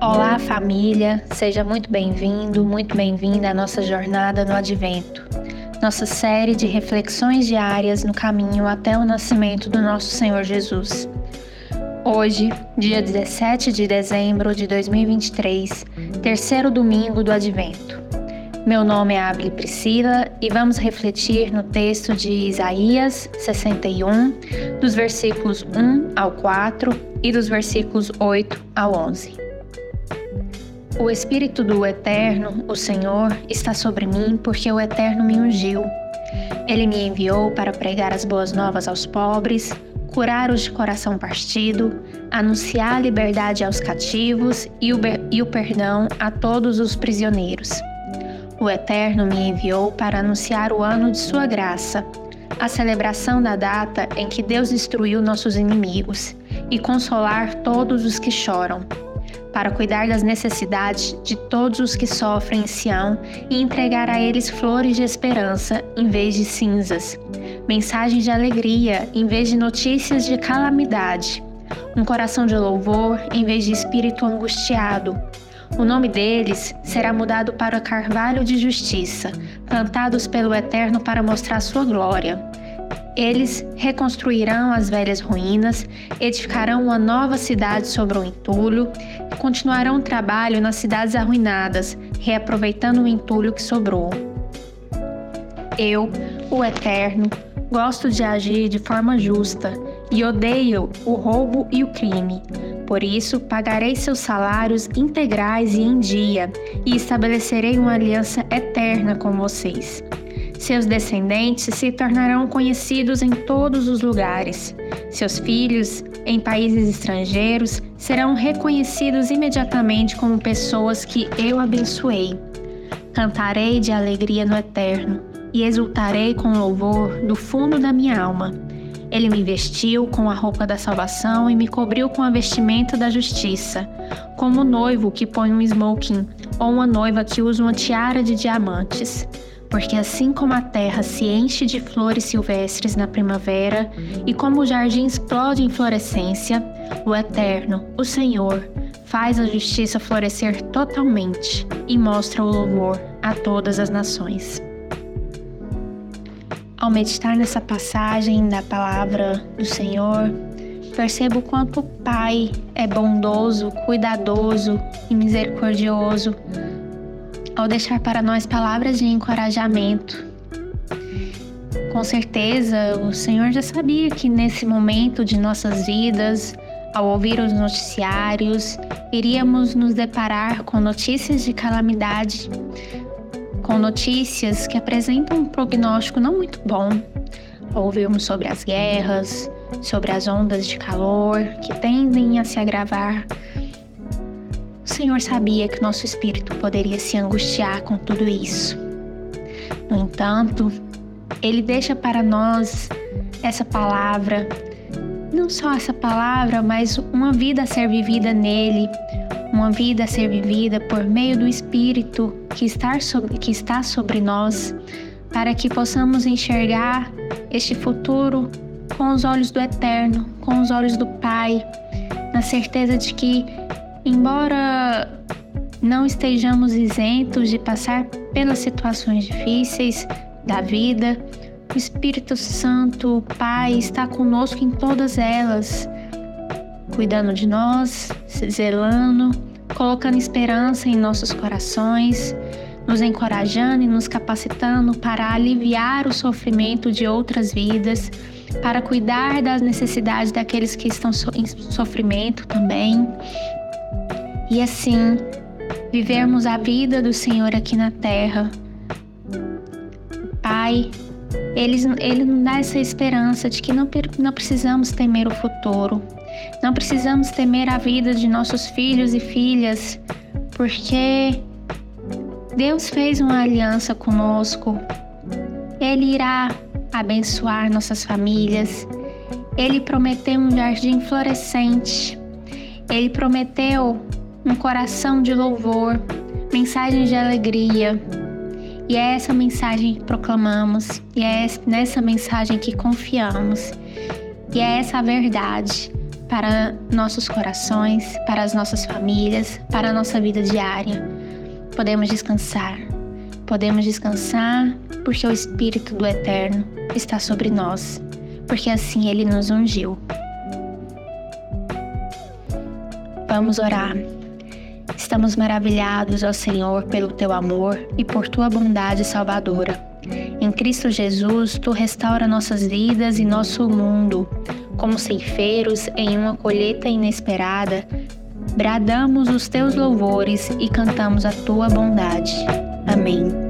Olá, família! Seja muito bem-vindo, muito bem-vinda à nossa jornada no Advento, nossa série de reflexões diárias no caminho até o nascimento do nosso Senhor Jesus. Hoje, dia 17 de dezembro de 2023, terceiro domingo do Advento. Meu nome é Abel Priscila e vamos refletir no texto de Isaías 61, dos versículos 1 ao 4 e dos versículos 8 ao 11. O Espírito do Eterno, o Senhor, está sobre mim porque o Eterno me ungiu. Ele me enviou para pregar as boas novas aos pobres, curar os de coração partido, anunciar a liberdade aos cativos e o, e o perdão a todos os prisioneiros. O Eterno me enviou para anunciar o ano de Sua graça, a celebração da data em que Deus destruiu nossos inimigos, e consolar todos os que choram para cuidar das necessidades de todos os que sofrem em Sião e entregar a eles flores de esperança em vez de cinzas, mensagens de alegria em vez de notícias de calamidade, um coração de louvor em vez de espírito angustiado. O nome deles será mudado para carvalho de justiça, plantados pelo Eterno para mostrar sua glória. Eles reconstruirão as velhas ruínas, edificarão uma nova cidade sobre o entulho, continuarão o trabalho nas cidades arruinadas, reaproveitando o entulho que sobrou. Eu, o Eterno, gosto de agir de forma justa e odeio o roubo e o crime. Por isso, pagarei seus salários integrais e em dia, e estabelecerei uma aliança eterna com vocês. Seus descendentes se tornarão conhecidos em todos os lugares. Seus filhos, em países estrangeiros, serão reconhecidos imediatamente como pessoas que eu abençoei. Cantarei de alegria no eterno e exultarei com louvor do fundo da minha alma. Ele me vestiu com a roupa da salvação e me cobriu com a vestimenta da justiça, como o noivo que põe um smoking ou uma noiva que usa uma tiara de diamantes porque assim como a terra se enche de flores silvestres na primavera e como o jardim explode em florescência, o Eterno, o Senhor, faz a justiça florescer totalmente e mostra o louvor a todas as nações. Ao meditar nessa passagem da palavra do Senhor, percebo quanto o Pai é bondoso, cuidadoso e misericordioso ao deixar para nós palavras de encorajamento. Com certeza, o Senhor já sabia que nesse momento de nossas vidas, ao ouvir os noticiários, iríamos nos deparar com notícias de calamidade, com notícias que apresentam um prognóstico não muito bom. Ouvirmos sobre as guerras, sobre as ondas de calor que tendem a se agravar o Senhor sabia que nosso espírito poderia se angustiar com tudo isso. No entanto, Ele deixa para nós essa palavra, não só essa palavra, mas uma vida a ser vivida nele, uma vida a ser vivida por meio do Espírito que está sobre, que está sobre nós, para que possamos enxergar este futuro com os olhos do Eterno, com os olhos do Pai, na certeza de que Embora não estejamos isentos de passar pelas situações difíceis da vida, o Espírito Santo, o Pai, está conosco em todas elas, cuidando de nós, zelando, colocando esperança em nossos corações, nos encorajando e nos capacitando para aliviar o sofrimento de outras vidas, para cuidar das necessidades daqueles que estão em sofrimento também e assim vivermos a vida do Senhor aqui na terra. Pai, ele, ele nos dá essa esperança de que não, não precisamos temer o futuro, não precisamos temer a vida de nossos filhos e filhas, porque Deus fez uma aliança conosco. Ele irá abençoar nossas famílias. Ele prometeu um jardim florescente. Ele prometeu um coração de louvor mensagens de alegria. E é essa mensagem que proclamamos, e é nessa mensagem que confiamos, e é essa a verdade para nossos corações, para as nossas famílias, para a nossa vida diária. Podemos descansar. Podemos descansar porque o Espírito do Eterno está sobre nós, porque assim ele nos ungiu. Vamos orar. Estamos maravilhados, ó Senhor, pelo teu amor e por tua bondade salvadora. Em Cristo Jesus, tu restaura nossas vidas e nosso mundo. Como ceifeiros em uma colheita inesperada, bradamos os teus louvores e cantamos a tua bondade. Amém.